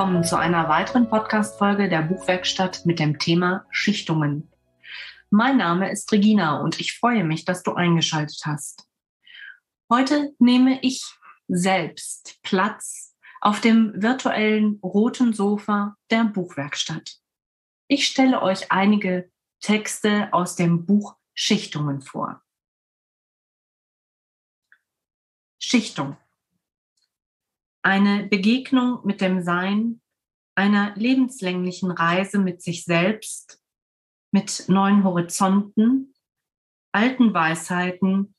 Willkommen zu einer weiteren Podcast-Folge der Buchwerkstatt mit dem Thema Schichtungen. Mein Name ist Regina und ich freue mich, dass du eingeschaltet hast. Heute nehme ich selbst Platz auf dem virtuellen roten Sofa der Buchwerkstatt. Ich stelle euch einige Texte aus dem Buch Schichtungen vor. Schichtung. Eine Begegnung mit dem Sein, einer lebenslänglichen Reise mit sich selbst, mit neuen Horizonten, alten Weisheiten,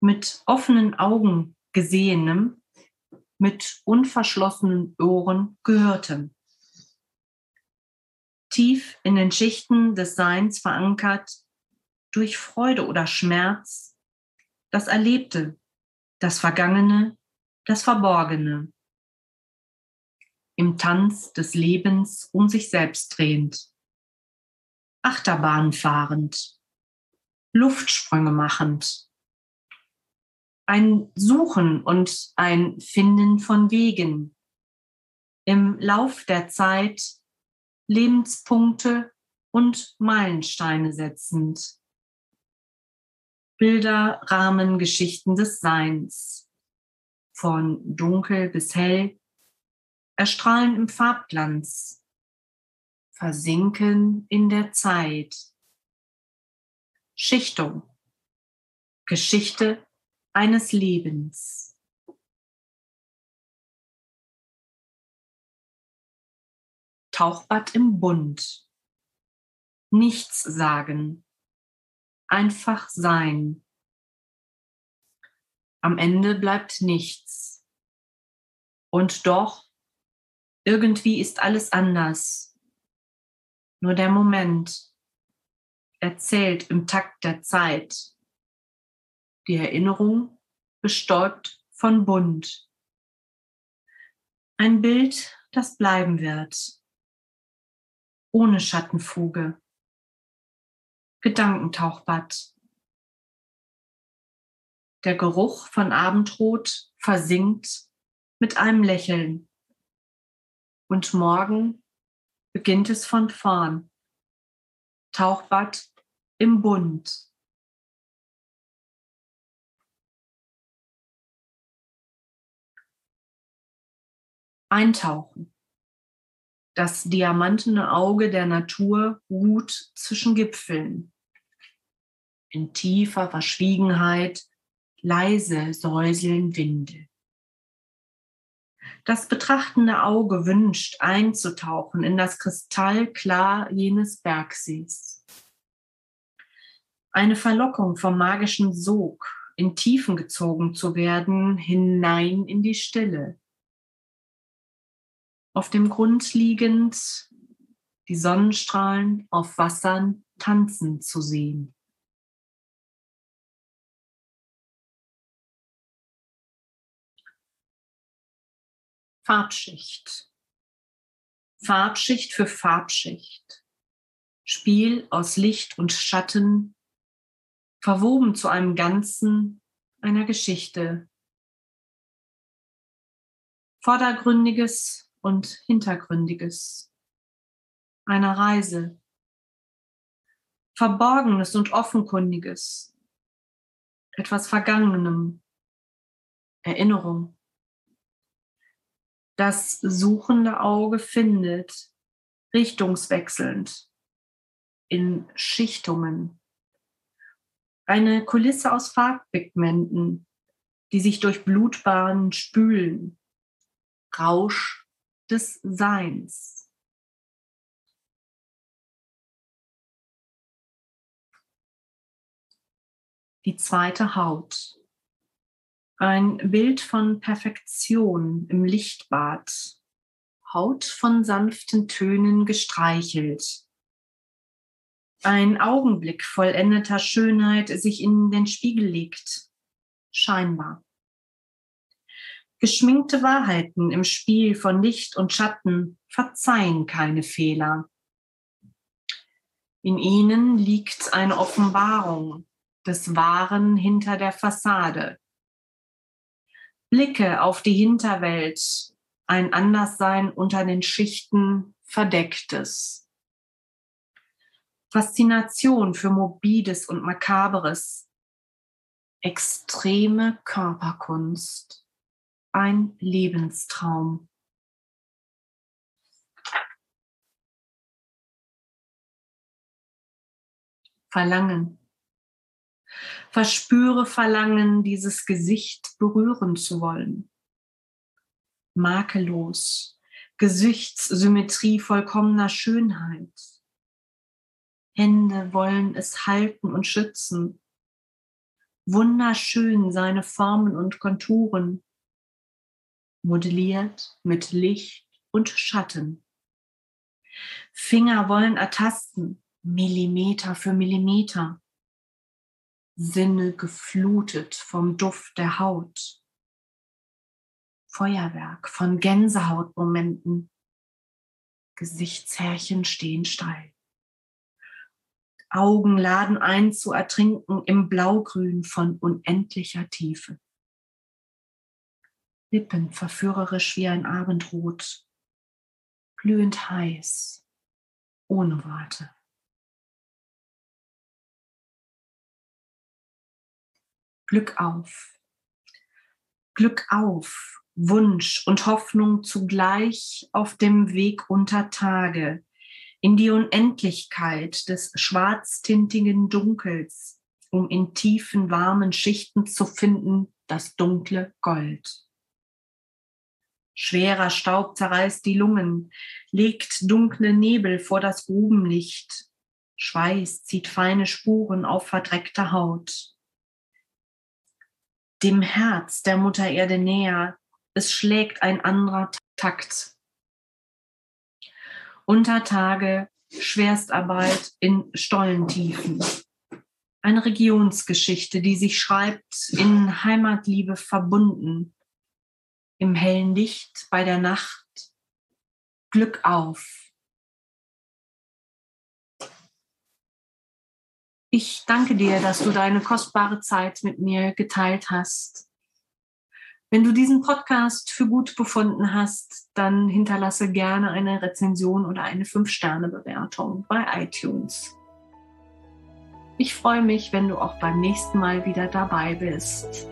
mit offenen Augen gesehenem, mit unverschlossenen Ohren gehörtem. Tief in den Schichten des Seins verankert, durch Freude oder Schmerz, das Erlebte, das Vergangene, das Verborgene. Im Tanz des Lebens um sich selbst drehend. Achterbahn fahrend. Luftsprünge machend. Ein Suchen und ein Finden von Wegen. Im Lauf der Zeit Lebenspunkte und Meilensteine setzend. Bilder, Rahmen, Geschichten des Seins. Von dunkel bis hell, erstrahlen im Farbglanz, versinken in der Zeit. Schichtung, Geschichte eines Lebens. Tauchbad im Bund. Nichts sagen, einfach sein. Am Ende bleibt nichts. Und doch, irgendwie ist alles anders. Nur der Moment erzählt im Takt der Zeit. Die Erinnerung bestäubt von Bunt. Ein Bild, das bleiben wird. Ohne Schattenfuge. Gedankentauchbad. Der Geruch von Abendrot versinkt mit einem Lächeln. Und morgen beginnt es von vorn. Tauchbad im Bund. Eintauchen. Das diamantene Auge der Natur ruht zwischen Gipfeln. In tiefer Verschwiegenheit leise säuseln Winde. Das betrachtende Auge wünscht einzutauchen in das Kristallklar jenes Bergsees. Eine Verlockung vom magischen Sog, in Tiefen gezogen zu werden, hinein in die Stille, auf dem Grund liegend die Sonnenstrahlen auf Wassern tanzen zu sehen. Farbschicht. Farbschicht für Farbschicht. Spiel aus Licht und Schatten, verwoben zu einem Ganzen einer Geschichte. Vordergründiges und Hintergründiges einer Reise, Verborgenes und Offenkundiges, etwas Vergangenem, Erinnerung. Das suchende Auge findet, richtungswechselnd, in Schichtungen. Eine Kulisse aus Farbpigmenten, die sich durch Blutbahnen spülen. Rausch des Seins. Die zweite Haut. Ein Bild von Perfektion im Lichtbad. Haut von sanften Tönen gestreichelt. Ein Augenblick vollendeter Schönheit sich in den Spiegel legt. Scheinbar. Geschminkte Wahrheiten im Spiel von Licht und Schatten verzeihen keine Fehler. In ihnen liegt eine Offenbarung des Wahren hinter der Fassade. Blicke auf die Hinterwelt, ein Anderssein unter den Schichten Verdecktes. Faszination für Morbides und Makaberes. Extreme Körperkunst. Ein Lebenstraum. Verlangen. Verspüre Verlangen, dieses Gesicht berühren zu wollen. Makellos, Gesichtssymmetrie vollkommener Schönheit. Hände wollen es halten und schützen. Wunderschön seine Formen und Konturen, modelliert mit Licht und Schatten. Finger wollen ertasten, Millimeter für Millimeter. Sinne geflutet vom Duft der Haut. Feuerwerk von Gänsehautmomenten. Gesichtshärchen stehen steil. Augen laden ein zu ertrinken im Blaugrün von unendlicher Tiefe. Lippen verführerisch wie ein Abendrot, glühend heiß, ohne Worte. Glück auf. Glück auf, Wunsch und Hoffnung zugleich auf dem Weg unter Tage in die Unendlichkeit des schwarztintigen Dunkels, um in tiefen, warmen Schichten zu finden das dunkle Gold. Schwerer Staub zerreißt die Lungen, legt dunkle Nebel vor das Grubenlicht. Schweiß zieht feine Spuren auf verdreckter Haut dem Herz der Mutter Erde näher. Es schlägt ein anderer Takt. Unter Tage Schwerstarbeit in Stollentiefen. Eine Regionsgeschichte, die sich schreibt, in Heimatliebe verbunden. Im hellen Licht bei der Nacht. Glück auf. Ich danke dir, dass du deine kostbare Zeit mit mir geteilt hast. Wenn du diesen Podcast für gut befunden hast, dann hinterlasse gerne eine Rezension oder eine 5-Sterne-Bewertung bei iTunes. Ich freue mich, wenn du auch beim nächsten Mal wieder dabei bist.